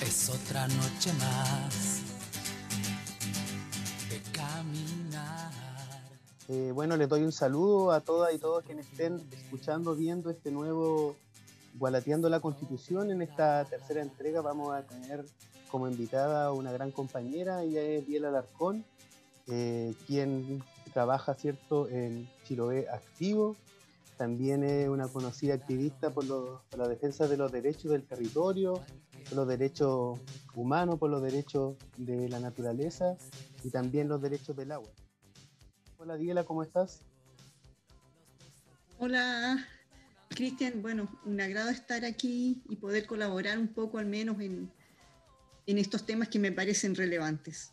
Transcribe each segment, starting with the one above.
Es otra noche más de caminar. Eh, bueno, les doy un saludo a todas y todos quienes estén escuchando, viendo este nuevo Gualateando la Constitución. En esta tercera entrega vamos a tener como invitada una gran compañera, ella es Biela Alarcón, eh, quien trabaja cierto en Chiloé Activo, también es una conocida activista por, la defensa de los derechos del territorio, por los derechos humanos, por los derechos de la naturaleza y también los derechos del agua. Hola Diela, ¿cómo estás? Hola Cristian, bueno, un agrado estar aquí y poder colaborar un poco al menos en, en estos temas que me parecen relevantes.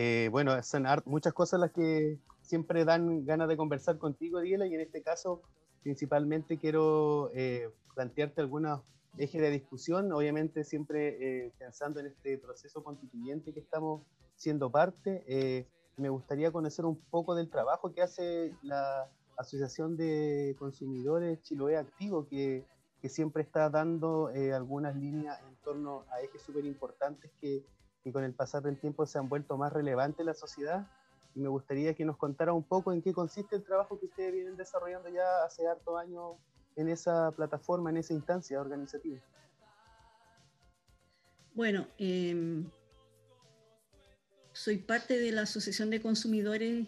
Eh, bueno, son muchas cosas las que siempre dan ganas de conversar contigo, Diela, y en este caso principalmente quiero eh, plantearte algunos ejes de discusión, obviamente siempre eh, pensando en este proceso constituyente que estamos siendo parte. me gustaría conocer un poco del trabajo que hace la Asociación de Consumidores Chiloé Activo, que, que siempre está dando algunas líneas en torno a ejes súper importantes que, que con el pasar del tiempo se han vuelto más relevantes en la sociedad y me gustaría que nos contara un poco en qué consiste el trabajo que ustedes vienen desarrollando ya hace harto años en esa plataforma, en esa instancia organizativa. Bueno, em, soy parte de la Asociación de Consumidores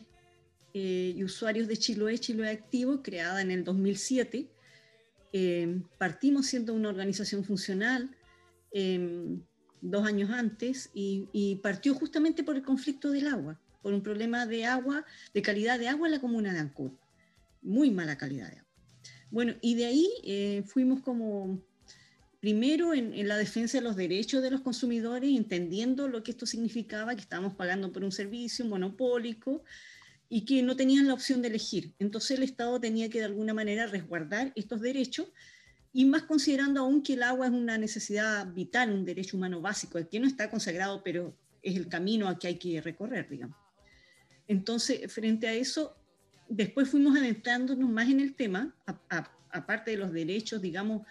eh, y Usuarios de Chiloé, Chiloé Activo, creada en el 2007. Em, partimos siendo una organización funcional em, dos años antes y, partió justamente por el conflicto del agua por un problema de agua, de calidad de agua en la comuna de Ancud. Muy mala calidad de agua. Bueno, y de ahí eh, fuimos como primero en, la defensa de los derechos de los consumidores, entendiendo lo que esto significaba, que estábamos pagando por un servicio monopólico y que no tenían la opción de elegir. Entonces el Estado tenía que de alguna manera resguardar estos derechos y más considerando aún que el agua es una necesidad vital, un derecho humano básico, el que no está consagrado, pero es el camino a que hay que recorrer, digamos. Entonces, frente a eso, después fuimos adentrándonos más en el tema, aparte de los derechos, digamos,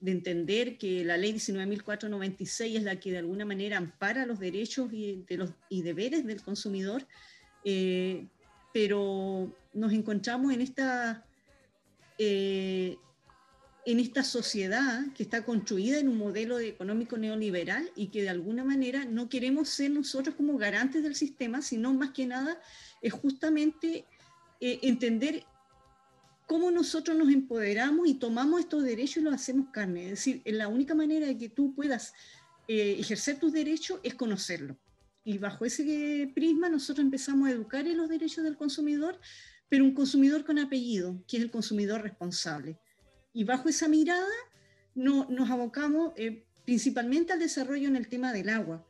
de entender que la ley 19.496 es la que de alguna manera ampara los derechos y, de los, y deberes del consumidor, eh, pero nos encontramos en esta, eh, en esta sociedad que está construida en un modelo económico neoliberal y que de alguna manera no queremos ser nosotros como garantes del sistema, sino más que nada es justamente eh, entender cómo nosotros nos empoderamos y tomamos estos derechos y los hacemos carne. Es decir, la única manera de que tú puedas eh, ejercer tus derechos es conocerlo. Y bajo ese prisma nosotros empezamos a educar en los derechos del consumidor, pero un consumidor con apellido, que es el consumidor responsable. Y bajo esa mirada no, nos abocamos eh, principalmente al desarrollo en el tema del agua.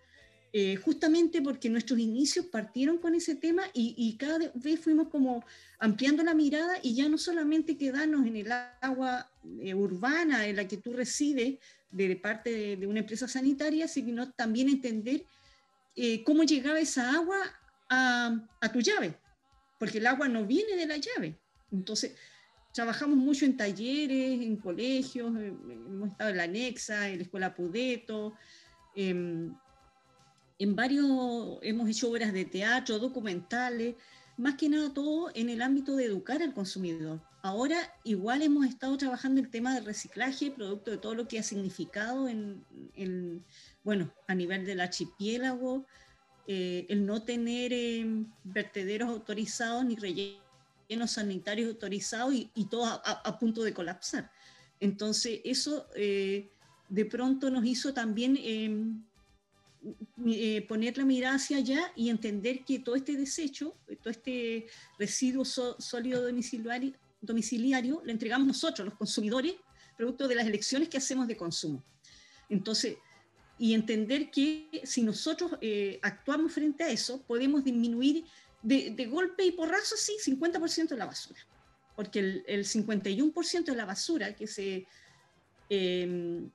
Eh, justamente porque nuestros inicios partieron con ese tema y, cada vez fuimos como ampliando la mirada y ya no solamente quedarnos en el agua eh, urbana en la que tú resides de, parte de, una empresa sanitaria, sino también entender eh, cómo llegaba esa agua a, a, tu llave, porque el agua no viene de la llave. Entonces, trabajamos mucho en talleres, en colegios, hemos estado en la Anexa, en la Escuela Pudeto. Em, en varios, hemos hecho obras de teatro, documentales, más que nada todo en el ámbito de educar al consumidor. Ahora igual hemos estado trabajando el tema del reciclaje, producto de todo lo que ha significado en, bueno, a nivel del archipiélago, eh, el no tener eh, vertederos autorizados ni rellenos sanitarios autorizados y, y todo a, punto de colapsar. Entonces eso eh, de pronto nos hizo también eh, poner la mirada hacia allá y entender que todo este desecho, todo este residuo sólido domiciliario, domiciliario, lo entregamos nosotros, los consumidores, producto de las elecciones que hacemos de consumo. Entonces, y entender que si nosotros eh, actuamos frente a eso, podemos disminuir de, golpe y porrazo, sí, 50% de la basura. Porque el, el 51% de la basura que se, eh,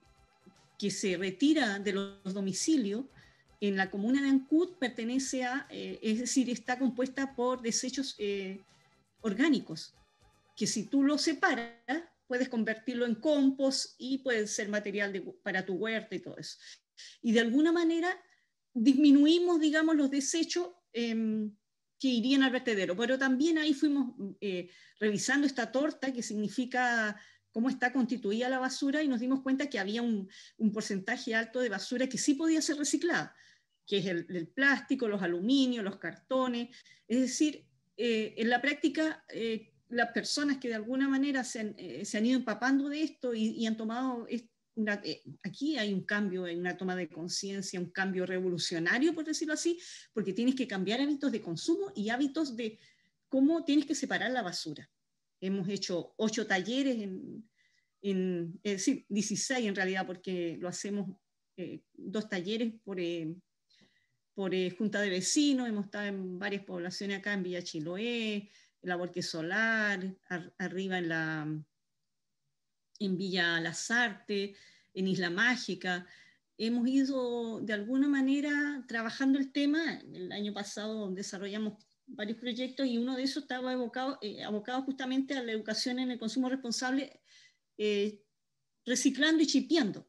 que se retira de los domicilios en la comuna de Ancud pertenece a, eh, es decir, está compuesta por desechos eh, orgánicos, que si tú los separas, puedes convertirlo en compost y puede ser material para tu huerta y todo eso. Y de alguna manera disminuimos, digamos, los desechos em, que irían al vertedero, pero también ahí fuimos eh, revisando esta torta, que significa cómo está constituida la basura, y nos dimos cuenta que había un, porcentaje alto de basura que sí podía ser reciclada, que es el, plástico, los aluminios, los cartones. Es decir, eh, en la práctica, eh, las personas que de alguna manera se han, ido empapando de esto y, y han tomado eh, aquí hay un cambio, en una toma de conciencia, un cambio revolucionario, por decirlo así, porque tienes que cambiar hábitos de consumo y hábitos de cómo tienes que separar la basura. Hemos hecho ocho talleres, en, es decir, 16 en realidad, porque lo hacemos eh, dos talleres por, eh, por Junta de Vecinos, hemos estado en varias poblaciones acá en Villa Chiloé, en la Borque Solar, arriba en la en Villa Lazarte, en Isla Mágica. Hemos ido de alguna manera trabajando el tema. El año pasado desarrollamos varios proyectos y uno de esos estaba abocado, eh, abocado justamente a la educación en el consumo responsable, eh, reciclando y chipeando.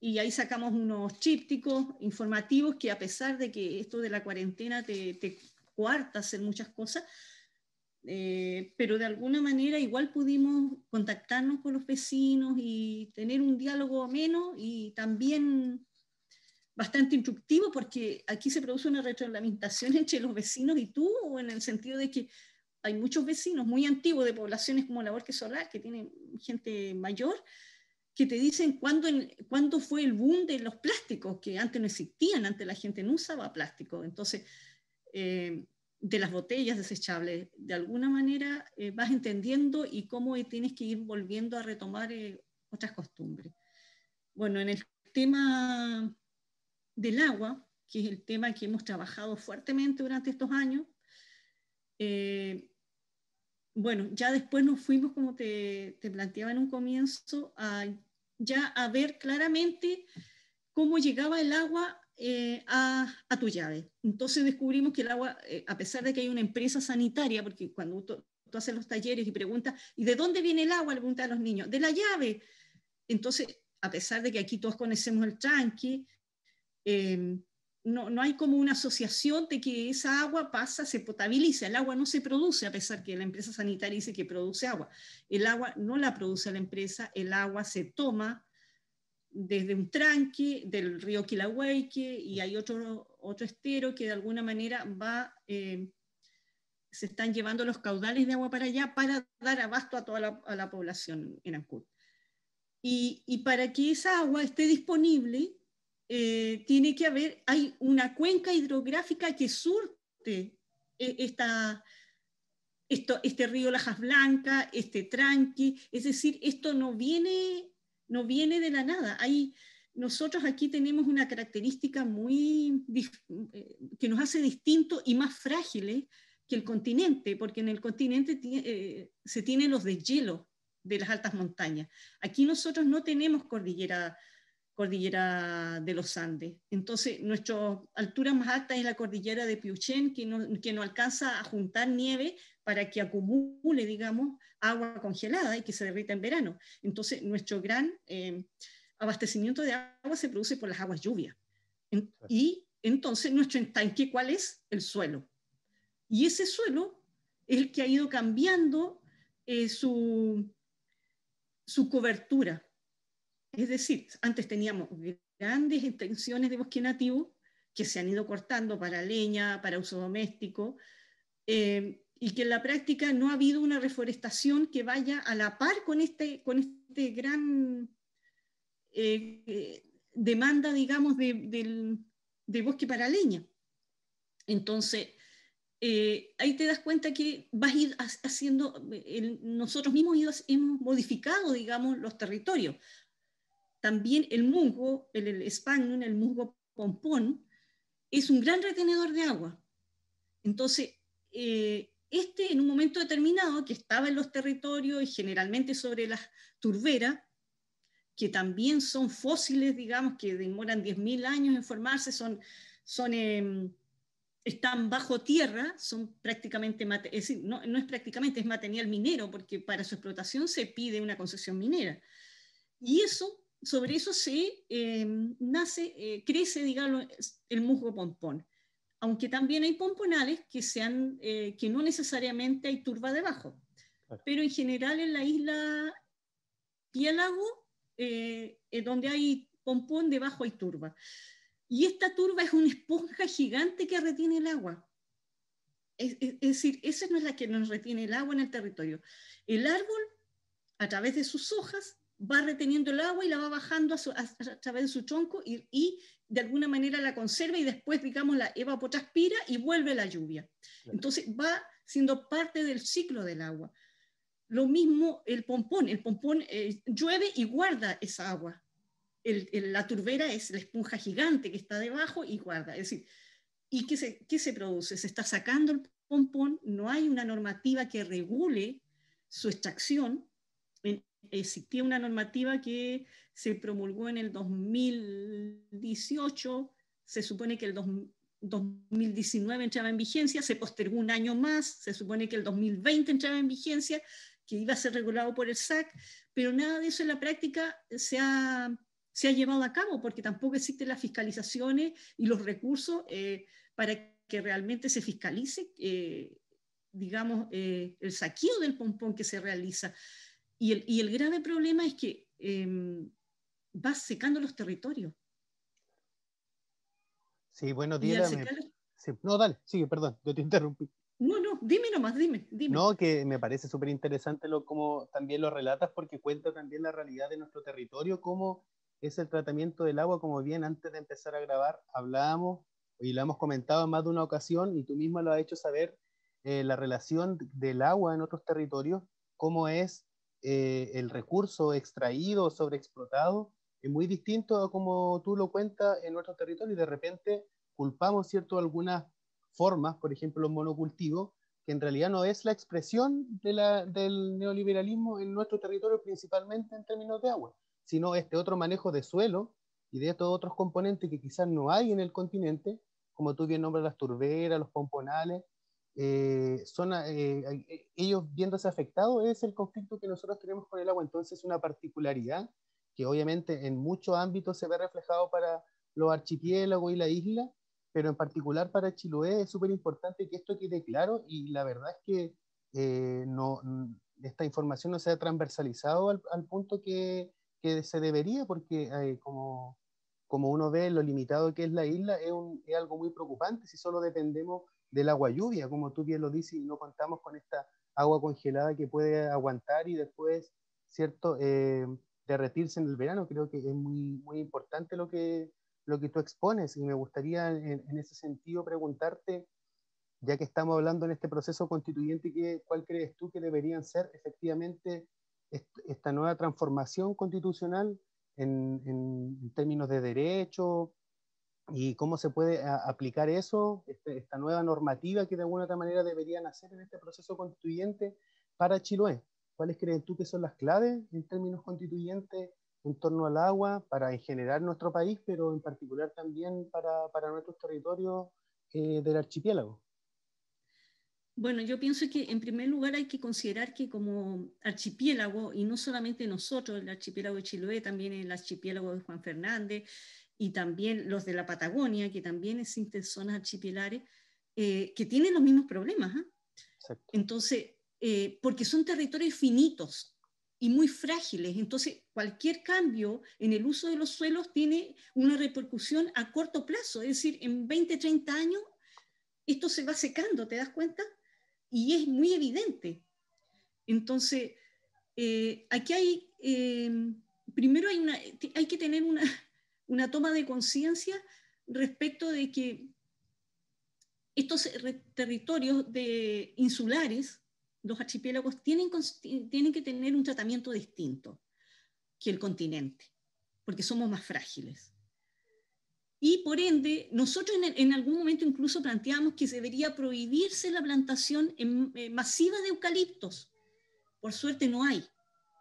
Y ahí sacamos unos chípticos informativos que a pesar de que esto de la cuarentena te, te cuarta hacer muchas cosas, eh, pero de alguna manera igual pudimos contactarnos con los vecinos y tener un diálogo ameno y también bastante instructivo porque aquí se produce una retroalimentación entre los vecinos y tú, en el sentido de que hay muchos vecinos muy antiguos de poblaciones como la Borque Solar, que tienen gente mayor, que te dicen cuándo, cuándo fue el boom de los plásticos, que antes no existían, antes la gente no usaba plástico. Entonces, eh, de las botellas desechables, de alguna manera eh, vas entendiendo y cómo tienes que ir volviendo a retomar eh, otras costumbres. Bueno, en el tema del agua, que es el tema que hemos trabajado fuertemente durante estos años, eh, bueno, ya después nos fuimos, como te, te, planteaba en un comienzo, a, ya a ver claramente cómo llegaba el agua eh, a, tu llave. Entonces descubrimos que el agua, eh, a pesar de que hay una empresa sanitaria, porque cuando tú, haces los talleres y preguntas, ¿y de dónde viene el agua? Le preguntan a los niños, de la llave. Entonces, a pesar de que aquí todos conocemos el tranque, em, no, no, hay como una asociación de que esa agua pasa, se potabiliza. El agua no se produce, a pesar que la empresa sanitaria dice que produce agua. El agua no la produce la empresa, el agua se toma desde un tranque del río Quilahuayque y hay otro, otro estero que de alguna manera va, eh, se están llevando los caudales de agua para allá para dar abasto a toda la, población en Ancud. Y, y, para que esa agua esté disponible, eh, tiene que haber, hay una cuenca hidrográfica que surte eh, esta, esto, este río Lajas Blanca, este tranque, es decir, esto no viene no viene de la nada. Hay, nosotros aquí tenemos una característica muy eh, que nos hace distintos y más frágiles que el continente, porque en el continente eh, se tienen los deshielo de las altas montañas. Aquí nosotros no tenemos cordillera, cordillera de los Andes. Entonces, nuestra altura más alta es la cordillera de Piuchén, que no, que no alcanza a juntar nieve para que acumule, digamos, agua congelada y que se derrita en verano. Entonces, nuestro gran eh, abastecimiento de agua se produce por las aguas lluvias. y entonces, nuestro estanque, ¿cuál es? El suelo. Y ese suelo es el que ha ido cambiando eh, su, su cobertura. Es decir, antes teníamos grandes extensiones de bosque nativo que se han ido cortando para leña, para uso doméstico, eh, y que en la práctica no ha habido una reforestación que vaya a la par con este, con este gran eh, demanda, digamos, de, bosque para leña. Entonces, eh, ahí te das cuenta que vas a ir haciendo, nosotros mismos hemos modificado, digamos, los territorios. También el musgo, el, el spagnum, el musgo pompón, es un gran retenedor de agua. Entonces, eh, este en un momento determinado que estaba en los territorios y generalmente sobre las turberas, que también son fósiles, digamos, que demoran 10.000 años en formarse, son, son em, están bajo tierra, son prácticamente, es decir, no, no, es prácticamente, es material minero, porque para su explotación se pide una concesión minera. Y eso, sobre eso se em, nace, eh, crece, digamos, el musgo pompón. Aunque también hay pomponales que, sean, eh, que no necesariamente hay turba debajo. Pero en general en la isla Piélago, eh, donde hay pompón, debajo hay turba. Y esta turba es una esponja gigante que retiene el agua. Es, decir, esa no es la que nos retiene el agua en el territorio. El árbol, a través de sus hojas, va reteniendo el agua y la va bajando a, través de su tronco y, de alguna manera la conserva y después, digamos, la evapotranspira y vuelve la lluvia. Entonces va siendo parte del ciclo del agua. Lo mismo el pompón. El pompón eh, llueve y guarda esa agua la turbera es la esponja gigante que está debajo y guarda. Es decir, ¿y qué se, qué se produce? Se está sacando el pompón, no hay una normativa que regule su extracción. Existía una normativa que se promulgó en el 2018, se supone que el 2019 entraba en vigencia, se postergó un año más, se supone que el 2020 entraba en vigencia, que iba a ser regulado por el SAC, pero nada de eso en la práctica se ha se ha llevado a cabo, porque tampoco existen las fiscalizaciones y los recursos eh, para que realmente se fiscalice, eh, digamos, eh, el saqueo del pompón que se realiza. Y el, y el grave problema es que em, va secando los territorios. Sí, bueno, días. No, dale, sigue, perdón, yo te interrumpí. No, no, dime nomás, dime, dime. No, que me parece súper interesante lo, como también lo relatas porque cuenta también la realidad de nuestro territorio, cómo es el tratamiento del agua, como bien antes de empezar a grabar hablábamos y lo hemos comentado en más de una ocasión y tú misma lo has hecho saber, eh, la relación del agua en otros territorios, cómo es eh, el recurso extraído, sobreexplotado, es muy distinto a como tú lo cuentas en nuestro territorio y de repente culpamos, ¿cierto?, algunas formas, por ejemplo, los monocultivos, que en realidad no es la expresión del neoliberalismo en nuestro territorio, principalmente en términos de agua sino este otro manejo de suelo y de estos otros componentes que quizás no hay en el continente, como tú bien nombras las turberas, los pomponales, eh, son, eh, eh, ellos viéndose afectados, es el conflicto que nosotros tenemos con el agua. Entonces, una particularidad que obviamente en muchos ámbitos se ve reflejado para los archipiélagos y la isla, pero en particular para Chiloé es súper importante que esto quede claro y la verdad es que no, esta información no se ha transversalizado al, al punto que, que se debería, porque eh, como, como uno ve lo limitado que es la isla, es, un, es, algo muy preocupante si solo dependemos del agua lluvia, como tú bien lo dices, y no contamos con esta agua congelada que puede aguantar y después, ¿cierto?, eh, derretirse en el verano. Creo que es muy, muy importante lo que, lo que tú expones y me gustaría en, ese sentido preguntarte, ya que estamos hablando en este proceso constituyente, ¿qué, ¿cuál crees tú que deberían ser efectivamente esta nueva transformación constitucional en, en, términos de derecho y cómo se puede aplicar eso, este, esta nueva normativa que de alguna otra manera deberían hacer en este proceso constituyente para Chiloé. ¿Cuáles creen tú que son las claves en términos constituyentes en torno al agua para en general nuestro país, pero en particular también para, para nuestros territorios eh, del archipiélago? Bueno, yo pienso que en primer lugar hay que considerar que como archipiélago, y no solamente nosotros, el archipiélago de Chiloé, también el archipiélago de Juan Fernández, y también los de la Patagonia, que también existen zonas archipielares, eh, que tienen los mismos problemas. ¿ah? Entonces, eh, porque son territorios finitos y muy frágiles, entonces cualquier cambio en el uso de los suelos tiene una repercusión a corto plazo, es decir, en 20, 30 años esto se va secando, ¿te das cuenta? y es muy evidente. Entonces, eh, aquí hay, eh, primero hay, una, hay que tener una, una toma de conciencia respecto de que estos territorios de insulares, los archipiélagos, tienen, tienen que tener un tratamiento distinto que el continente, porque somos más frágiles. Y por ende, nosotros en, algún momento incluso planteamos que debería prohibirse la plantación eh, masiva de eucaliptos. Por suerte no hay,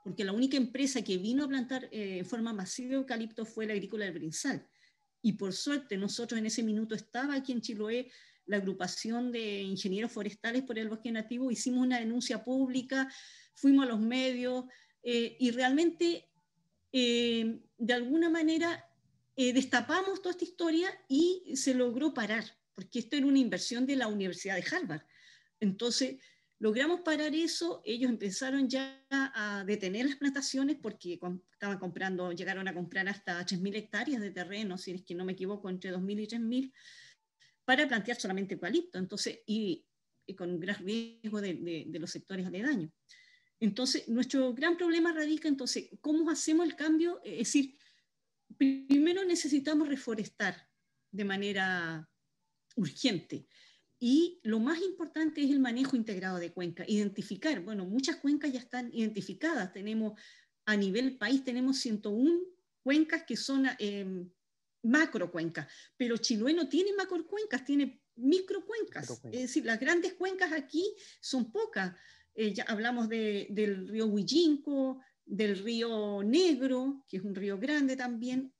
porque la única empresa que vino a plantar eh, en forma masiva eucaliptos fue la agrícola del Brinsal. Y por suerte nosotros en ese minuto estaba aquí en Chiloé la agrupación de ingenieros forestales por el bosque nativo, hicimos una denuncia pública, fuimos a los medios eh, y realmente eh, de alguna manera eh, destapamos toda esta historia y se logró parar, porque esto era una inversión de la Universidad de Harvard. Entonces, logramos parar eso, ellos empezaron ya a detener las plantaciones porque estaban comprando, llegaron a comprar hasta 3.000 hectáreas de terreno, si es que no me equivoco, entre 2.000 y 3.000, para plantear solamente eucalipto, entonces, y, con un gran riesgo de, de los sectores aledaños. Entonces, nuestro gran problema radica entonces, ¿cómo hacemos el cambio? Es decir, primero necesitamos reforestar de manera urgente. Y lo más importante es el manejo integrado de cuencas, identificar, bueno, muchas cuencas ya están identificadas, tenemos a nivel país, tenemos 101 cuencas que son eh, macro cuencas, pero Chiloé no tiene macro cuencas, tiene micro cuencas, es decir, las grandes cuencas aquí son pocas, eh, ya hablamos del río Huillinco, del río Negro, que es un río grande también,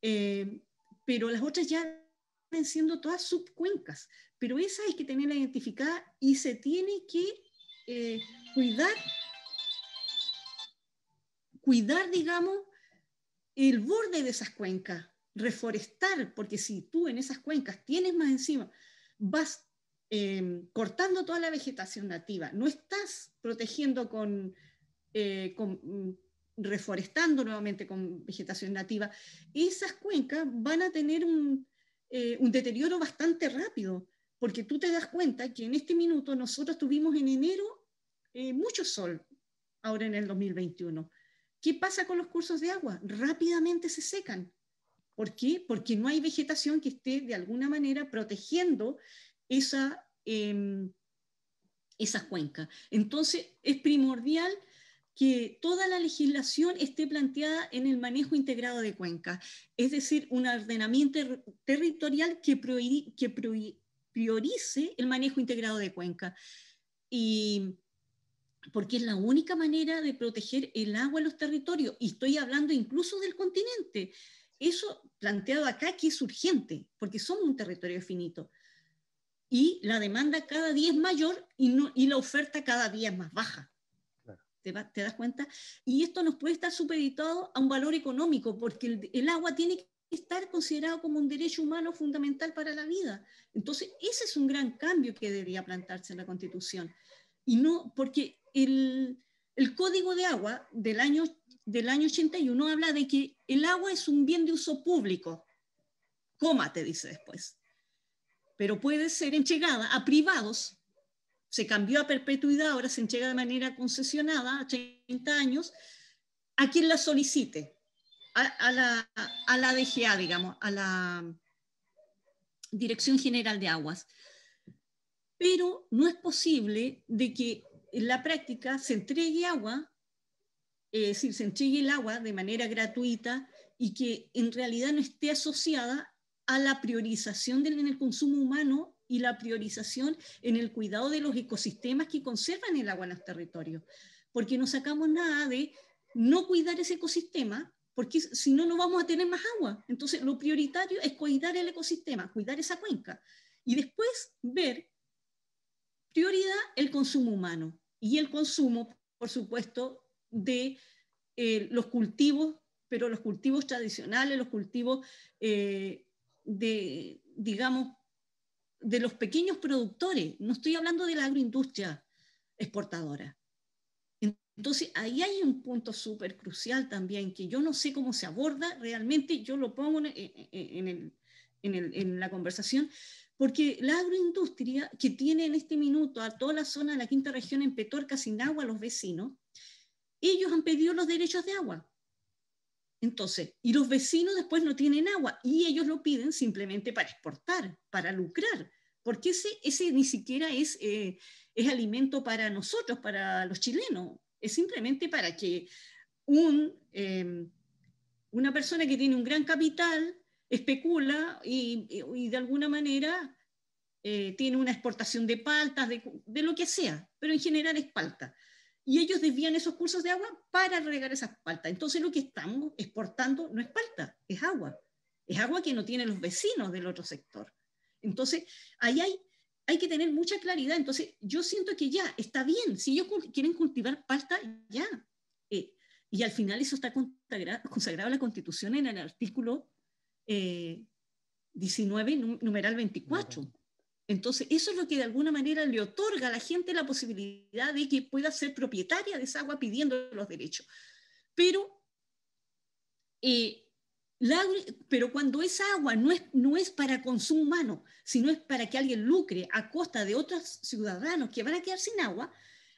eh, pero las otras ya siendo todas subcuencas, pero esa hay que tenerla identificada y se tiene que eh, cuidar, cuidar, digamos, el borde de esas cuencas, reforestar, porque si tú en esas cuencas tienes más encima, vas Em, cortando toda la vegetación nativa, no estás protegiendo con, eh, mm, reforestando nuevamente con vegetación nativa, esas cuencas van a tener un, eh, un deterioro bastante rápido, porque tú te das cuenta que en este minuto nosotros tuvimos en enero eh, mucho sol, ahora en el 2021. ¿Qué pasa con los cursos de agua? Rápidamente se secan. ¿Por qué? Porque no hay vegetación que esté de alguna manera protegiendo esa, eh, esa cuenca. Entonces, es primordial que toda la legislación esté planteada en el manejo integrado de cuencas, es decir, un ordenamiento territorial que, priorice el manejo integrado de cuencas. Y porque es la única manera de proteger el agua en los territorios, y estoy hablando incluso del continente. Eso planteado acá que es urgente, porque somos un territorio finito y la demanda cada día es mayor y la oferta cada día es más baja. ¿Te, ¿Te, das cuenta? Y esto nos puede estar supeditado a un valor económico, porque el, el, agua tiene que estar considerado como un derecho humano fundamental para la vida. Entonces, ese es un gran cambio que debería plantarse en la Constitución. Y no, porque el, el Código de Agua del año, del año 81 habla de que el agua es un bien de uso público. Coma, te dice después pero puede ser entregada a privados. Se cambió a perpetuidad, ahora se entrega de manera concesionada a 30 años, a quien la solicite, a, la, a la DGA, digamos, a la Dirección General de Aguas. Pero no es posible de que en la práctica se entregue agua, es decir, se entregue el agua de manera gratuita y que en realidad no esté asociada a la priorización del, en el consumo humano y la priorización en el cuidado de los ecosistemas que conservan el agua en los territorios. Porque no sacamos nada de no cuidar ese ecosistema, porque si no, no vamos a tener más agua. Entonces, lo prioritario es cuidar el ecosistema, cuidar esa cuenca. Y después ver, prioridad, el consumo humano. Y el consumo, por supuesto, de eh, los cultivos, pero los cultivos tradicionales, los cultivos eh, de, digamos, de los pequeños productores, no estoy hablando de la agroindustria exportadora. Entonces, ahí hay un punto súper crucial también, que yo no sé cómo se aborda realmente, yo lo pongo en, en, la conversación, porque la agroindustria que tiene en este minuto a toda la zona de la quinta región en Petorca sin agua, los vecinos, ellos han pedido los derechos de agua. Entonces, y los vecinos después no tienen agua y ellos lo piden simplemente para exportar, para lucrar, porque ese, ese ni siquiera es, eh, es alimento para nosotros, para los chilenos, es simplemente para que un, em, una persona que tiene un gran capital especula y, y de alguna manera eh, tiene una exportación de paltas, de, de, lo que sea, pero en general es palta y ellos desvían esos cursos de agua para regar esas paltas. Entonces lo que estamos exportando no es palta, es agua. Es agua que no tienen los vecinos del otro sector. Entonces, ahí hay, hay que tener mucha claridad. Entonces, yo siento que ya está bien. Si ellos quieren cultivar palta, ya. Eh, y al final eso está consagrado en la Constitución en el artículo 19, eh, numeral 24. Entonces, eso es lo que de alguna manera le otorga a la gente la posibilidad de que pueda ser propietaria de esa agua pidiendo los derechos. Pero, eh, pero cuando esa agua no es, no es para consumo humano, sino es para que alguien lucre a costa de otros ciudadanos que van a quedar sin agua,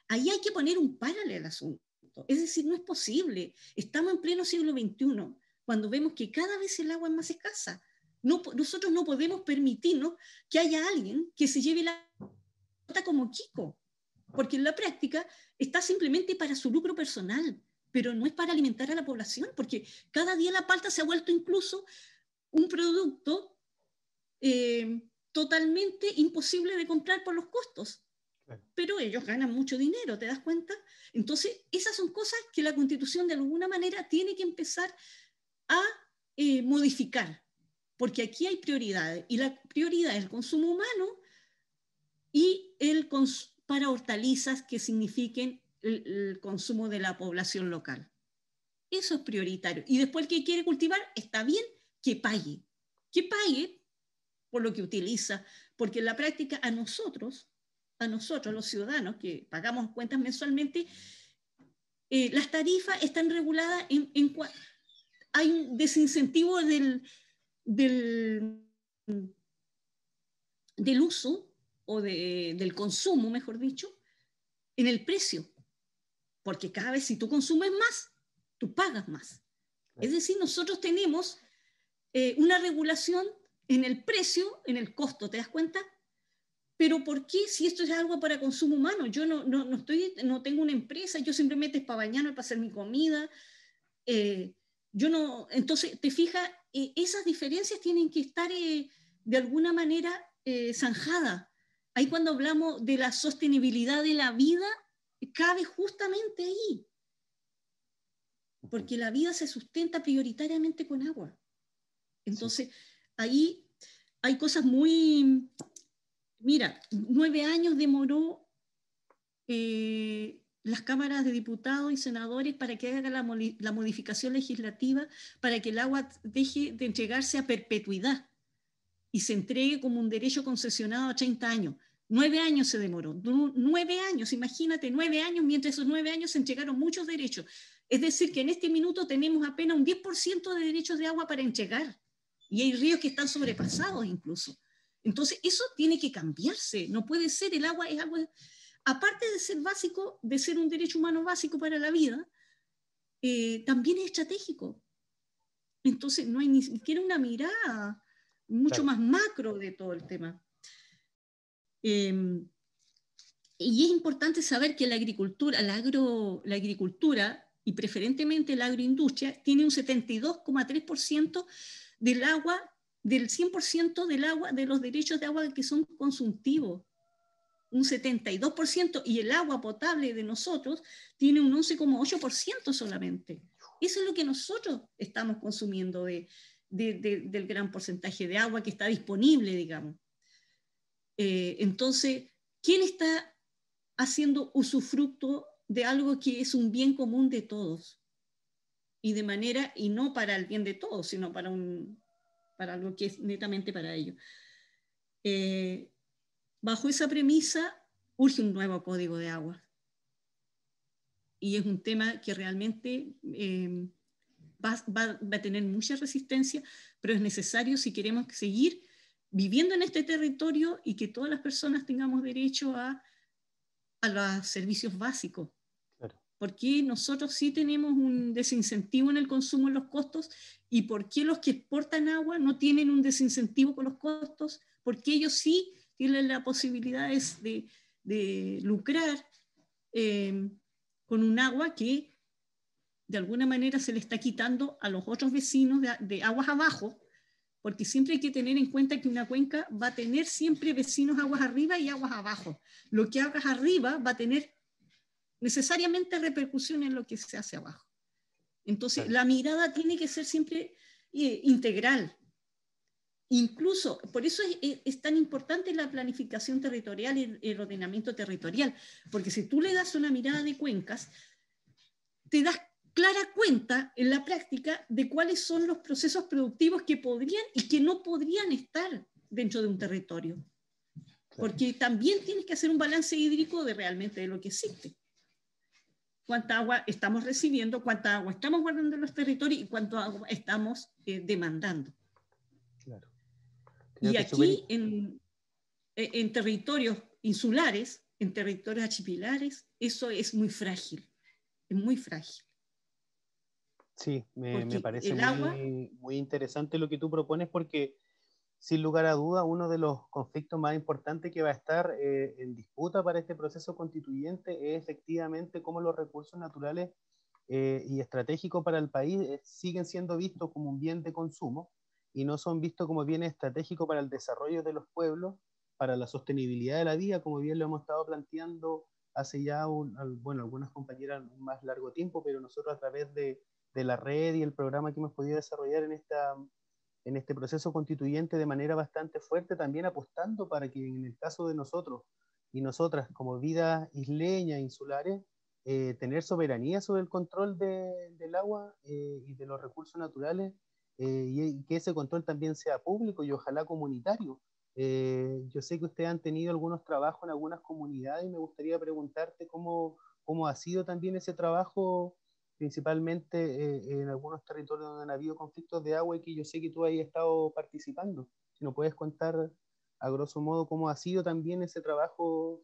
ahí hay que poner un paralelo al asunto. Es decir, no es posible. Estamos en pleno siglo XXI, cuando vemos que cada vez el agua es más escasa nosotros no podemos permitirnos que haya alguien que se lleve la nota como Kiko, porque en la práctica está simplemente para su lucro personal, pero no es para alimentar a la población, porque cada día la palta se ha vuelto incluso un producto eh, totalmente imposible de comprar por los costos. Pero ellos ganan mucho dinero, ¿te das cuenta? Entonces, esas son cosas que la constitución de alguna manera tiene que empezar a eh, modificar porque aquí hay prioridades, y la prioridad es el consumo humano y el para hortalizas que signifiquen el, consumo de la población local. Eso es prioritario. Y después el que quiere cultivar, está bien que pague, que pague por lo que utiliza, porque en la práctica a nosotros, a nosotros los ciudadanos que pagamos cuentas mensualmente, eh, las tarifas están reguladas en, en, hay un desincentivo del, del, del uso o del consumo, mejor dicho, en el precio. Porque cada vez si tú consumes más, tú pagas más. Es decir, nosotros tenemos eh, una regulación en el precio, en el costo, ¿te das cuenta? Pero ¿por qué si esto es algo para consumo humano? Yo no, no, estoy, no tengo una empresa, yo simplemente es para bañarme, para hacer mi comida. Eh, yo no, entonces, te fijas, eh, esas diferencias tienen que estar eh, de alguna manera eh, zanjadas. Ahí cuando hablamos de la sostenibilidad de la vida, cabe justamente ahí. Porque la vida se sustenta prioritariamente con agua. Entonces, ahí hay cosas muy... Mira, nueve años demoró las cámaras de diputados y senadores para que haga la, modificación legislativa para que el agua deje de entregarse a perpetuidad y se entregue como un derecho concesionado a 30 años. Nueve años se demoró, nueve años, imagínate, nueve años, mientras esos nueve años se entregaron muchos derechos. Es decir, que en este minuto tenemos apenas un 10% de derechos de agua para entregar y hay ríos que están sobrepasados incluso. Entonces, eso tiene que cambiarse, no puede ser, el agua es algo aparte de ser básico, de ser un derecho humano básico para la vida, eh, también es estratégico. Entonces, no hay ni siquiera una mirada mucho más macro de todo el tema. Em, y es importante saber que la agricultura, la, agro, la agricultura y preferentemente la agroindustria tiene un 72,3% del agua, del 100% del agua, de los derechos de agua que son consumtivos un 72% y el agua potable de nosotros tiene un 11,8% solamente. Eso es lo que nosotros estamos consumiendo de, del gran porcentaje de agua que está disponible, digamos. Eh, entonces, ¿quién está haciendo usufructo de algo que es un bien común de todos? Y de manera, y no para el bien de todos, sino para, un, para algo que es netamente para ellos. Eh, Bajo esa premisa urge un nuevo código de agua. Y es un tema que realmente eh, va, a tener mucha resistencia, pero es necesario si queremos seguir viviendo en este territorio y que todas las personas tengamos derecho a, a los servicios básicos. Porque nosotros sí tenemos un desincentivo en el consumo en los costos y por qué los que exportan agua no tienen un desincentivo con los costos, porque ellos sí tienen la posibilidad de, de lucrar eh, con un agua que de alguna manera se le está quitando a los otros vecinos de, aguas abajo, porque siempre hay que tener en cuenta que una cuenca va a tener siempre vecinos aguas arriba y aguas abajo. Lo que hagas arriba va a tener necesariamente repercusión en lo que se hace abajo. Entonces, la mirada tiene que ser siempre eh, integral. Incluso, por eso es, tan importante la planificación territorial y el ordenamiento territorial, porque si tú le das una mirada de cuencas, te das clara cuenta en la práctica de cuáles son los procesos productivos que podrían y que no podrían estar dentro de un territorio. Porque también tienes que hacer un balance hídrico de realmente de lo que existe. Cuánta agua estamos recibiendo, cuánta agua estamos guardando en los territorios y cuánto agua estamos eh, demandando. Y aquí en, en territorios insulares, en territorios archipelares, eso es muy frágil, es muy frágil. Sí, me, me parece muy, muy, interesante lo que tú propones porque sin lugar a duda uno de los conflictos más importantes que va a estar eh, en disputa para este proceso constituyente es efectivamente cómo los recursos naturales eh, y estratégicos para el país eh, siguen siendo vistos como un bien de consumo y no son vistos como bien estratégicos para el desarrollo de los pueblos, para la sostenibilidad de la vida, como bien lo hemos estado planteando hace ya, un, bueno, algunas compañeras más largo tiempo, pero nosotros a través de de la red y el programa que hemos podido desarrollar en, esta, en este proceso constituyente de manera bastante fuerte, también apostando para que en el caso de nosotros y nosotras como vida isleña, insulares, eh, tener soberanía sobre el control de, del agua eh, y de los recursos naturales eh, y, que ese control también sea público y ojalá comunitario. yo sé que ustedes han tenido algunos trabajos en algunas comunidades y me gustaría preguntarte cómo, cómo ha sido también ese trabajo principalmente eh, en algunos territorios donde han habido conflictos de agua y que yo sé que tú has estado participando. Si nos puedes contar a grosso modo cómo ha sido también ese trabajo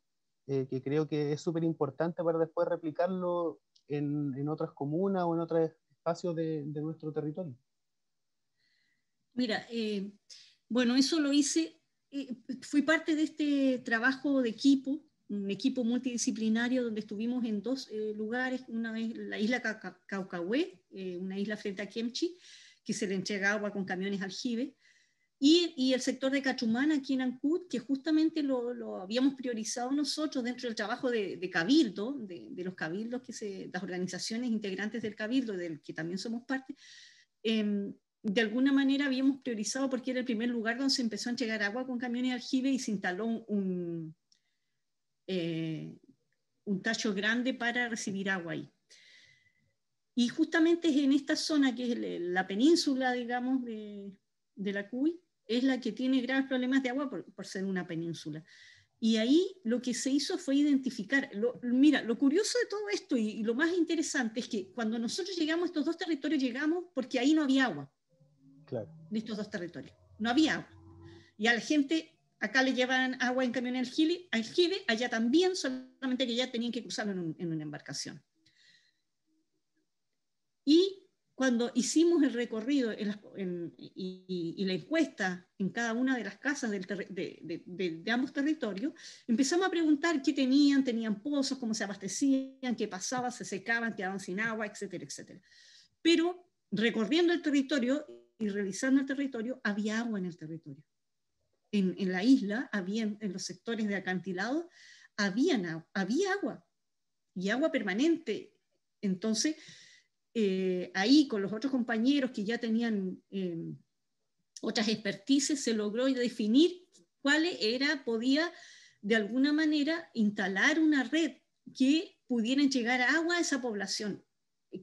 eh, que creo que es súper importante para después replicarlo en, en, otras comunas o en otros espacios de, de nuestro territorio. Mira, eh, bueno, eso lo hice, fui parte de este trabajo de equipo un equipo multidisciplinario donde estuvimos en dos eh, lugares, una vez la isla Caucahué, eh, una isla frente a Kemchi, que se le entrega agua con camiones aljibe, y, y, el sector de Cachumana aquí en Ancud, que justamente lo, habíamos priorizado nosotros dentro del trabajo de, cabildo, de, los cabildos, que se, las organizaciones integrantes del cabildo, del que también somos parte, eh, de alguna manera habíamos priorizado porque era el primer lugar donde se empezó a entregar agua con camiones aljibe y se instaló un eh, un tacho grande para recibir agua ahí. Y justamente es en esta zona, que es la península, digamos, de, la Cuy, es la que tiene graves problemas de agua por, ser una península. Y ahí lo que se hizo fue identificar, mira, lo curioso de todo esto y, lo más interesante es que cuando nosotros llegamos a estos dos territorios, llegamos porque ahí no había agua. En estos dos territorios. No había agua. Y a la gente acá le llevan agua en camión aljibe, aljibe allá también, solamente que ya tenían que cruzarlo en, una embarcación. Y cuando hicimos el recorrido y, la encuesta en cada una de las casas de, ambos territorios, empezamos a preguntar qué tenían, tenían pozos, cómo se abastecían, qué pasaba, se secaban, quedaban sin agua, etcétera, etcétera. Pero recorriendo el territorio y revisando el territorio, había agua en el territorio en, la isla, había, en los sectores de acantilado, había, agua y agua permanente. Entonces, eh, ahí con los otros compañeros que ya tenían em, otras expertices, se logró definir cuál era, podía de alguna manera instalar una red que pudiera llegar agua a esa población,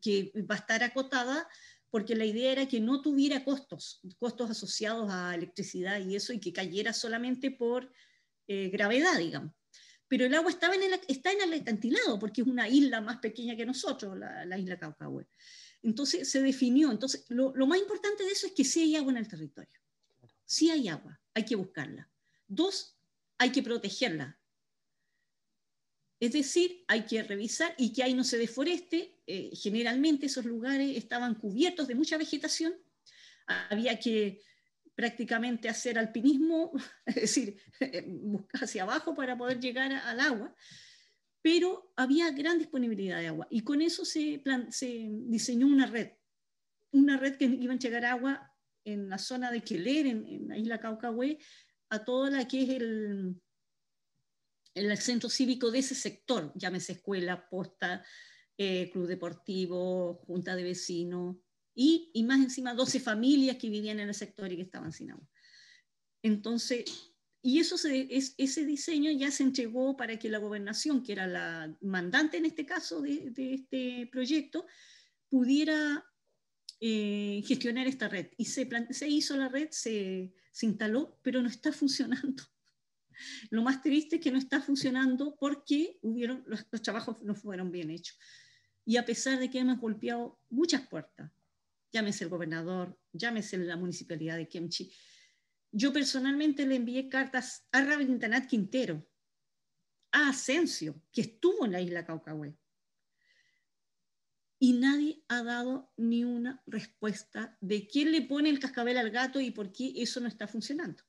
que va a estar acotada porque la idea era que no tuviera costos, costos asociados a electricidad y eso, y que cayera solamente por eh, gravedad, digamos. Pero el agua estaba en el, está en el acantilado, porque es una isla más pequeña que nosotros, la, isla Caucahue. Entonces se definió. Entonces, lo, lo, más importante de eso es que sí hay agua en el territorio. Sí hay agua, hay que buscarla. Dos, hay que protegerla. Es decir, hay que revisar y que ahí no se deforeste. Eh, generalmente esos lugares estaban cubiertos de mucha vegetación. Había que prácticamente hacer alpinismo, es decir, buscar hacia abajo para poder llegar al agua, pero había gran disponibilidad de agua y con eso se, se diseñó una red, una red que iba a llegar agua en la zona de Queler, en, en la isla Caucahué, a toda la que es el, el centro cívico de ese sector, llámese escuela, posta, eh, club deportivo, junta de vecinos, y, y, más encima 12 familias que vivían en el sector y que estaban sin agua. Entonces, y eso es, ese diseño ya se entregó para que la gobernación, que era la mandante en este caso de, este proyecto, pudiera eh, gestionar esta red. Y se, se hizo la red, se, se instaló, pero no está funcionando. Lo más triste es que no está funcionando porque hubieron, los, los, trabajos no fueron bien hechos. Y a pesar de que hemos golpeado muchas puertas, llámese el gobernador, llámese la municipalidad de Kemchi, yo personalmente le envié cartas a Rabindranath Quintero, a Asensio, que estuvo en la isla Caucahué. Y nadie ha dado ni una respuesta de quién le pone el cascabel al gato y por qué eso no está funcionando.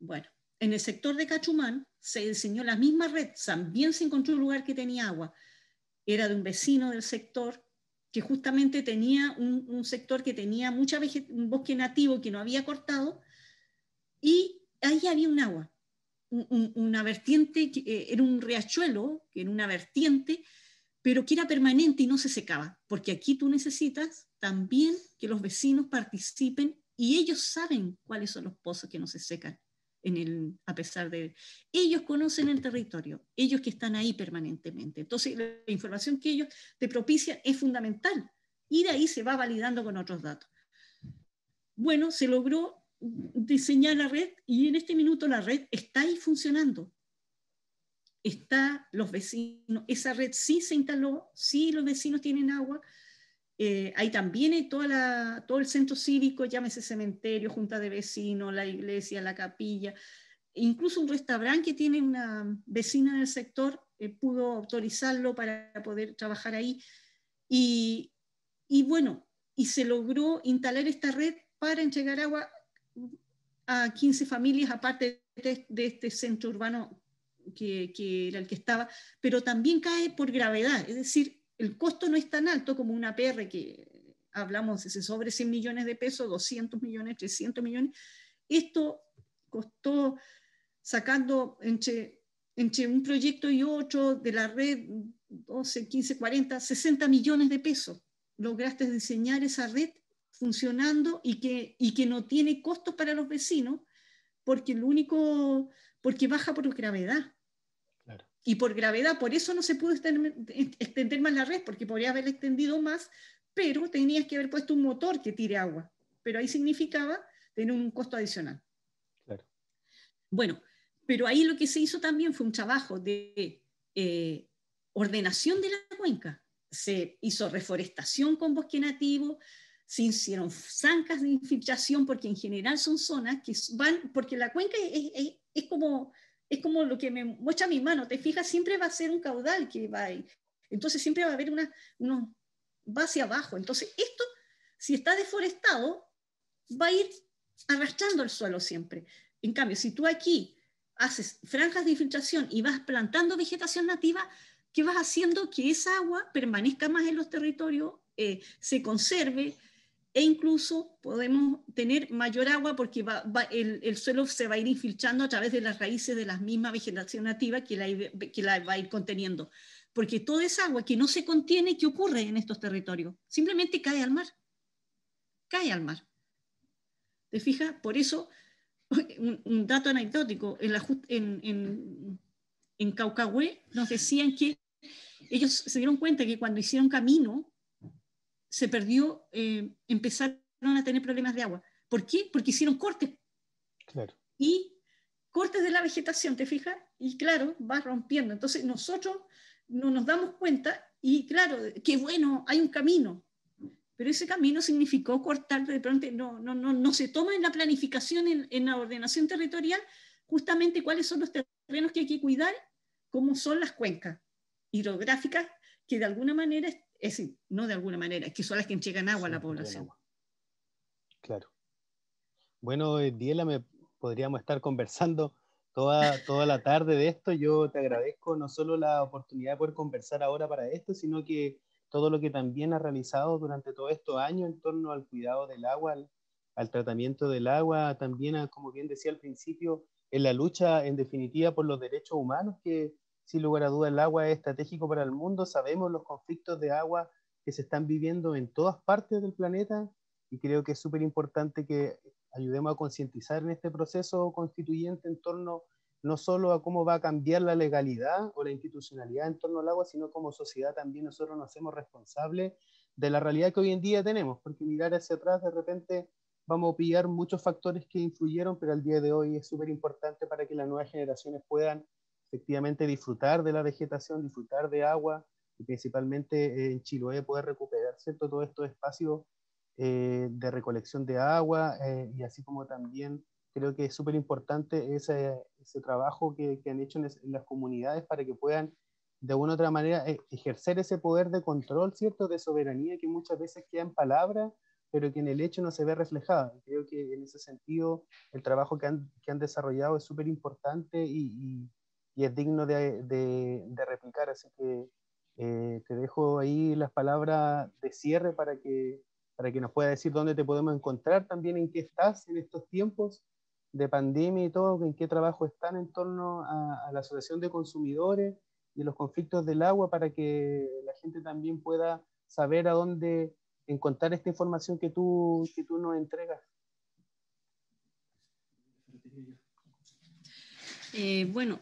Bueno, en el sector de Cachumán se diseñó la misma red, también se encontró un lugar que tenía agua. Era de un vecino del sector que justamente tenía un, sector que tenía mucha un bosque nativo que no había cortado, y ahí había un agua, una vertiente, que, eh, era un riachuelo, que era una vertiente, pero que era permanente y no se secaba, porque aquí tú necesitas también que los vecinos participen y ellos saben cuáles son los pozos que no se secan en el, a pesar de... Ellos conocen el territorio, ellos que están ahí permanentemente. Entonces, la información que ellos te propician es fundamental y de ahí se va validando con otros datos. Bueno, se logró diseñar la red y en este minuto la red está ahí funcionando. Está los vecinos, esa red sí se instaló, sí los vecinos tienen agua, eh, ahí también hay toda todo el centro cívico, llámese cementerio, junta de vecinos, la iglesia, la capilla, incluso un restaurante que tiene una vecina del sector eh, pudo autorizarlo para poder trabajar ahí. Y, y, bueno, y se logró instalar esta red para entregar agua a 15 familias, aparte de, de este centro urbano que, que, era el que estaba, pero también cae por gravedad, es decir, el costo no es tan alto como una PR que hablamos de sobre 100 millones de pesos, 200 millones, 300 millones. Esto costó sacando entre, un proyecto y otro de la red 12, 15, 40, 60 millones de pesos. Lograste diseñar esa red funcionando y que, y que no tiene costos para los vecinos porque lo único, porque baja por gravedad. Y por gravedad, por eso no se pudo extender más la red, porque podría haber extendido más, pero tenías que haber puesto un motor que tire agua. Pero ahí significaba tener un costo adicional. Claro. Bueno, pero ahí lo que se hizo también fue un trabajo de eh, ordenación de la cuenca. Se hizo reforestación con bosque nativo, se hicieron zancas de infiltración, porque en general son zonas que van, porque la cuenca es, es como es como lo que me muestra mi mano, te fijas, siempre va a ser un caudal que va ahí. Entonces siempre va a haber una, uno, va hacia abajo. Entonces esto, si está deforestado, va a ir arrastrando el suelo siempre. En cambio, si tú aquí haces franjas de infiltración y vas plantando vegetación nativa, ¿qué vas haciendo? Que esa agua permanezca más en los territorios, eh, se conserve, e incluso podemos tener mayor agua porque el, suelo se va a ir infiltrando a través de las raíces de la misma vegetación nativa que la, que la va a ir conteniendo. Porque toda esa agua que no se contiene, ¿qué ocurre en estos territorios? Simplemente cae al mar. Cae al mar. ¿Te fijas? Por eso, un, dato anecdótico, en, la, en, en, en Caucahué nos decían que ellos se dieron cuenta que cuando hicieron camino, se perdió, eh, empezaron a tener problemas de agua. ¿Por qué? Porque hicieron cortes. Claro. Y cortes de la vegetación, ¿te fijas? Y claro, va rompiendo. Entonces nosotros no nos damos cuenta y claro, qué bueno, hay un camino. Pero ese camino significó cortar de pronto, no, no, no, no se toma en la planificación, en, en la ordenación territorial, justamente cuáles son los terrenos que hay que cuidar, cómo son las cuencas hidrográficas que de alguna manera es decir, no de alguna manera, es que son las que entregan agua a la población. Claro. Bueno, eh, Diela, me podríamos estar conversando toda, toda la tarde de esto. Yo te agradezco no solo la oportunidad de poder conversar ahora para esto, sino que todo lo que también has realizado durante todos estos años en torno al cuidado del agua, al, al tratamiento del agua, también, como bien decía al principio, en la lucha en definitiva por los derechos humanos que, sin lugar a duda el agua es estratégico para el mundo. Sabemos los conflictos de agua que se están viviendo en todas partes del planeta y creo que es súper importante que ayudemos a concientizar en este proceso constituyente en torno no solo a cómo va a cambiar la legalidad o la institucionalidad en torno al agua, sino como sociedad también nosotros nos hacemos responsables de la realidad que hoy en día tenemos, porque mirar hacia atrás de repente vamos a pillar muchos factores que influyeron, pero al día de hoy es súper importante para que las nuevas generaciones puedan efectivamente disfrutar de la vegetación, disfrutar de agua y principalmente en Chiloé poder recuperar ¿cierto? todos estos espacios eh, de recolección de agua eh, y así como también creo que es súper importante ese, ese, trabajo que, que han hecho en, las comunidades para que puedan de alguna u otra manera e, ejercer ese poder de control, ¿cierto? De soberanía que muchas veces queda en palabras, pero que en el hecho no se ve reflejada. Creo que en ese sentido el trabajo que han, que han desarrollado es súper importante y, y, es digno de, de, de, replicar. Así que eh, te dejo ahí las palabras de cierre para que, para que nos pueda decir dónde te podemos encontrar, también en qué estás en estos tiempos de pandemia y todo, en qué trabajo están en torno a, a la Asociación de Consumidores y los conflictos del agua para que la gente también pueda saber a dónde encontrar esta información que tú, que tú nos entregas. Eh, bueno,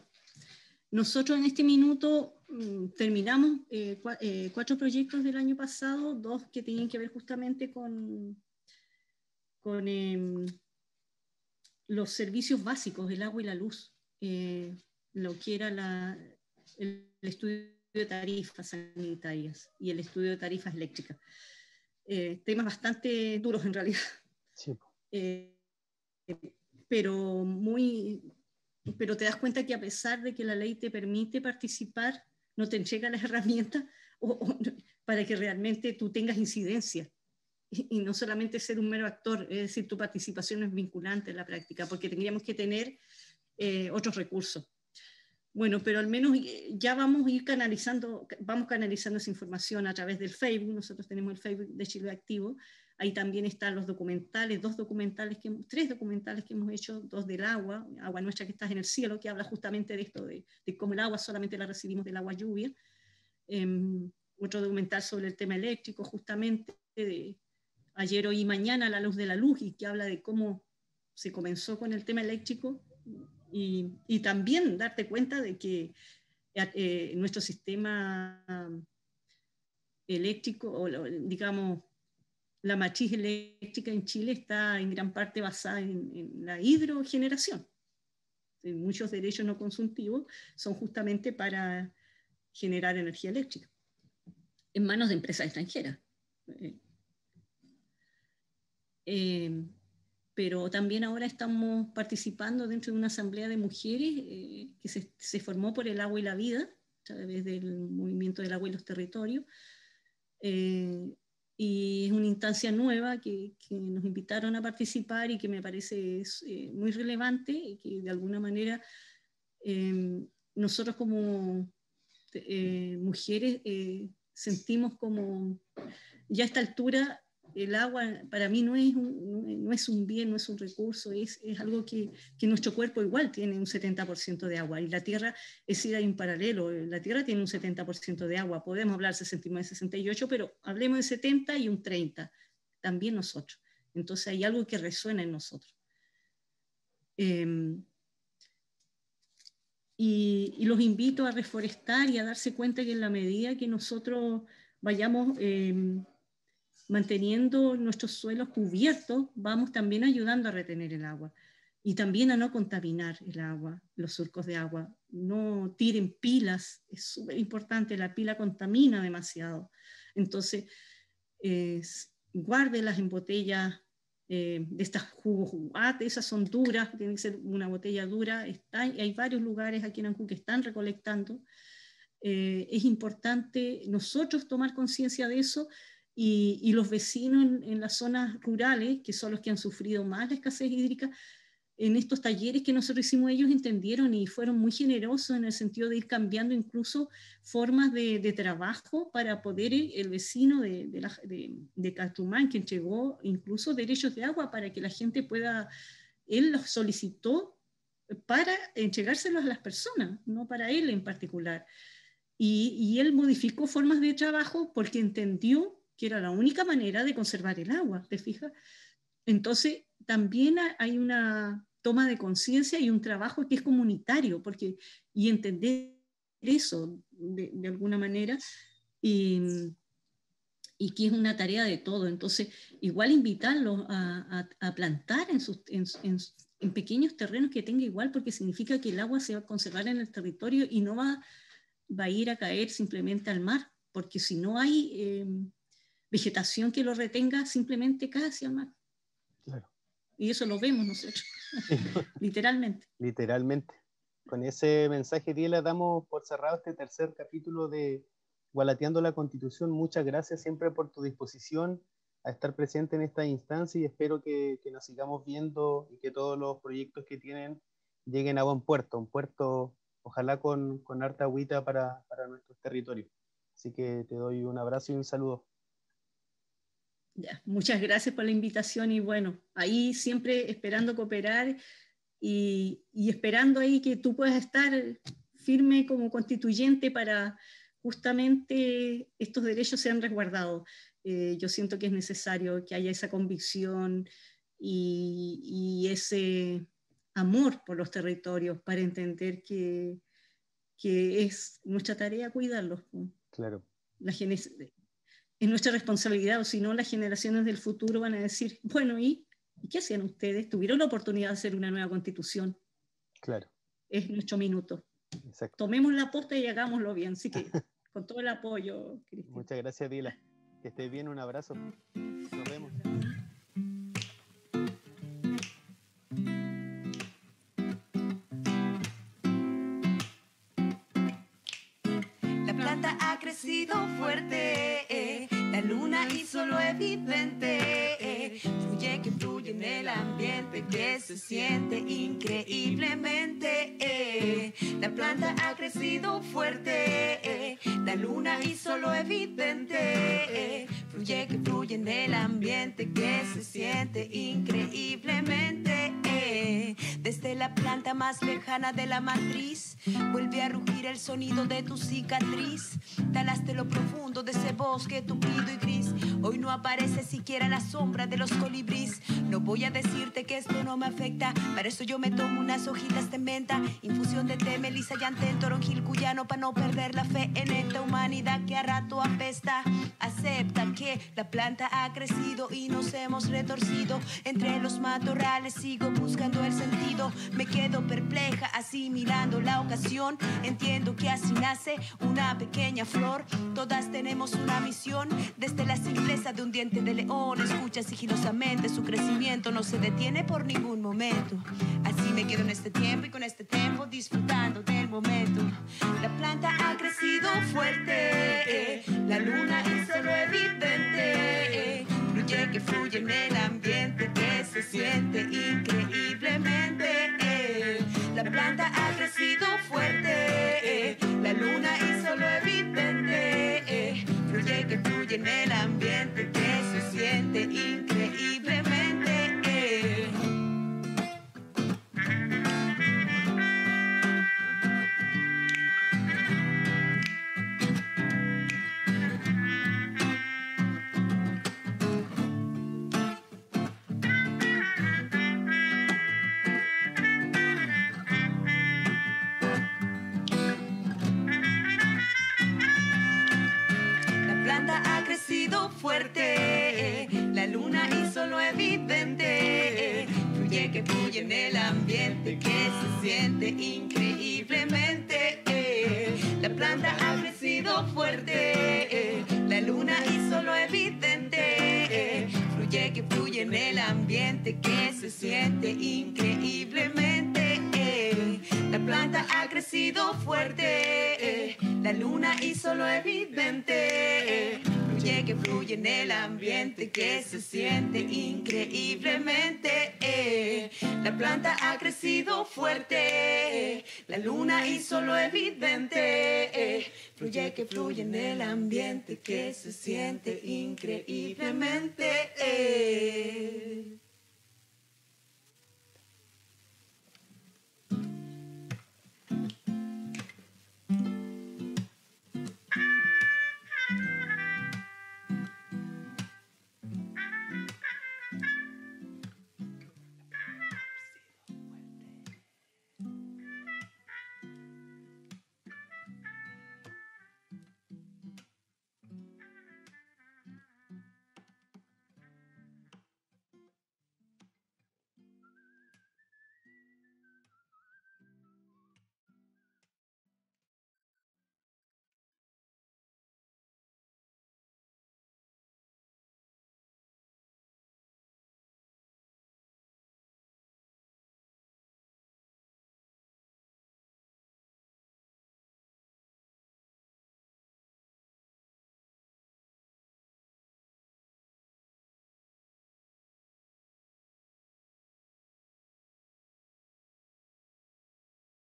nosotros en este minuto mm, terminamos eh, eh, cuatro proyectos del año pasado, dos que tienen que ver justamente con, con em, los servicios básicos, el agua y la luz, lo que era la, el estudio de tarifas sanitarias y el estudio de tarifas eléctricas. Eh, temas bastante duros en realidad. Eh, pero muy, pero te das cuenta que a pesar de que la ley te permite participar, no te entrega las herramientas para que realmente tú tengas incidencia y, no solamente ser un mero actor, es decir, tu participación es vinculante en la práctica, porque tendríamos que tener eh, otros recursos. Bueno, pero al menos eh, ya vamos a ir canalizando, vamos canalizando esa información a través del Facebook. Nosotros tenemos el Facebook de Chile Activo. Ahí también están los documentales, dos documentales, que, tres documentales que hemos hecho, dos del agua, Agua Nuestra que está en el cielo, que habla justamente de esto, de, cómo el agua solamente la recibimos del agua lluvia. Em, otro documental sobre el tema eléctrico, justamente de ayer, hoy y mañana, La Luz de la Luz, y que habla de cómo se comenzó con el tema eléctrico y, también darte cuenta de que eh, nuestro sistema eléctrico, o digamos, la matriz eléctrica en Chile está en gran parte basada en, la hidrogeneración. Muchos derechos no consumtivos son justamente para generar energía eléctrica en manos de empresas extranjeras. Eh, eh, pero también ahora estamos participando dentro de una asamblea de mujeres eh, que se, se, formó por el agua y la vida, a través del movimiento del agua y los territorios. Eh, y es una instancia nueva que, nos invitaron a participar y que me parece eh, muy relevante y que de alguna manera nosotros como mujeres sentimos como ya a esta altura el agua para mí no es un, bien, no es un recurso, es, algo que, nuestro cuerpo igual tiene un 70% de agua y la Tierra es ir en paralelo, la Tierra tiene un 70% de agua, podemos hablar 69, 68, pero hablemos de 70 y un 30, también nosotros. Entonces hay algo que resuena en nosotros. Em, y, los invito a reforestar y a darse cuenta que en la medida que nosotros vayamos... Eh, manteniendo nuestros suelos cubiertos, vamos también ayudando a retener el agua y también a no contaminar el agua, los surcos de agua. No tiren pilas, es súper importante, la pila contamina demasiado. Entonces, guárdelas en botellas eh, de estas jugos esas son duras, tiene que ser una botella dura. Está, hay varios lugares aquí en Ancú que están recolectando. Eh, es importante nosotros tomar conciencia de eso y, los vecinos en, las zonas rurales, que son los que han sufrido más la escasez hídrica, en estos talleres que nosotros hicimos, ellos entendieron y fueron muy generosos en el sentido de ir cambiando incluso formas de, trabajo para poder el vecino de, de, de, Catumán, que entregó incluso derechos de agua para que la gente pueda, él los solicitó para entregárselos a las personas, no para él en particular. Y, y él modificó formas de trabajo porque entendió que era la única manera de conservar el agua, ¿te fijas? Entonces, también hay una toma de conciencia y un trabajo que es comunitario, porque, y entender eso de, alguna manera, y, y, que es una tarea de todo. Entonces, igual invitarlos a, a, plantar en, sus, en, en, pequeños terrenos que tenga igual, porque significa que el agua se va a conservar en el territorio y no va, va a ir a caer simplemente al mar, porque si no hay eh, vegetación que lo retenga, simplemente cae hacia el mar. Claro. Y eso lo vemos nosotros, literalmente. Literalmente. Con ese mensaje, Diela, damos por cerrado este tercer capítulo de Gualateando la Constitución. Muchas gracias siempre por tu disposición a estar presente en esta instancia y espero que, que nos sigamos viendo y que todos los proyectos que tienen lleguen a buen puerto, un puerto ojalá con, con harta agüita para, para nuestros territorios. Así que te doy un abrazo y un saludo muchas gracias por la invitación y bueno, ahí siempre esperando cooperar y, esperando ahí que tú puedas estar firme como constituyente para justamente estos derechos sean resguardados. Eh, yo siento que es necesario que haya esa convicción y, ese amor por los territorios para entender que, que es nuestra tarea cuidarlos. Claro. La, es nuestra responsabilidad, o si no, las generaciones del futuro van a decir, bueno, ¿y, qué hacían ustedes? Tuvieron la oportunidad de hacer una nueva constitución. Claro. Es nuestro minuto. Exacto. Tomemos la posta y hagámoslo bien. Así que, con todo el apoyo, Cristian. Muchas gracias, Dila. Que estés bien, un abrazo. Que se siente increíblemente. La planta ha crecido fuerte. La luna hizo lo evidente. Fluye que fluye en el ambiente que se siente increíblemente. Desde la planta más lejana de la matriz, vuelve a rugir el sonido de tu cicatriz. Talaste lo profundo de ese bosque tupido y gris. Hoy no aparece siquiera la sombra de los colibríes. No voy a decirte que esto no me afecta. Para eso yo me tomo unas hojitas de menta, infusión de té, melisa, llantén, toronjil cuyano, para no perder la fe en esta humanidad que a rato apesta. Acepta que la planta ha crecido y nos hemos retorcido. Entre los matorrales sigo buscando el sentido me quedo perpleja asimilando la ocasión. Entiendo que así nace una pequeña flor. Todas tenemos una misión. Desde la de un diente de león, escucha sigilosamente su crecimiento. No se detiene por ningún momento. Así me quedo en este tiempo y con este tiempo disfrutando del momento. La planta ha crecido fuerte. La luna hizo lo evidente. Fluye que fluye en el ambiente que se siente increíblemente. La planta ha crecido fuerte, la luna hizo lo evidente. Fluye que fluye en el ambiente que fluye en el ambiente que se siente increíblemente. La planta ha crecido fuerte. La luna hizo lo evidente. Fluye que fluye en el ambiente que se siente increíblemente. La planta ha crecido fuerte. La luna hizo lo evidente que fluye en el ambiente que se siente increíblemente. Eh. La planta ha crecido fuerte, la luna hizo lo evidente. Eh. Fluye que fluye en el ambiente que se siente increíblemente. Eh.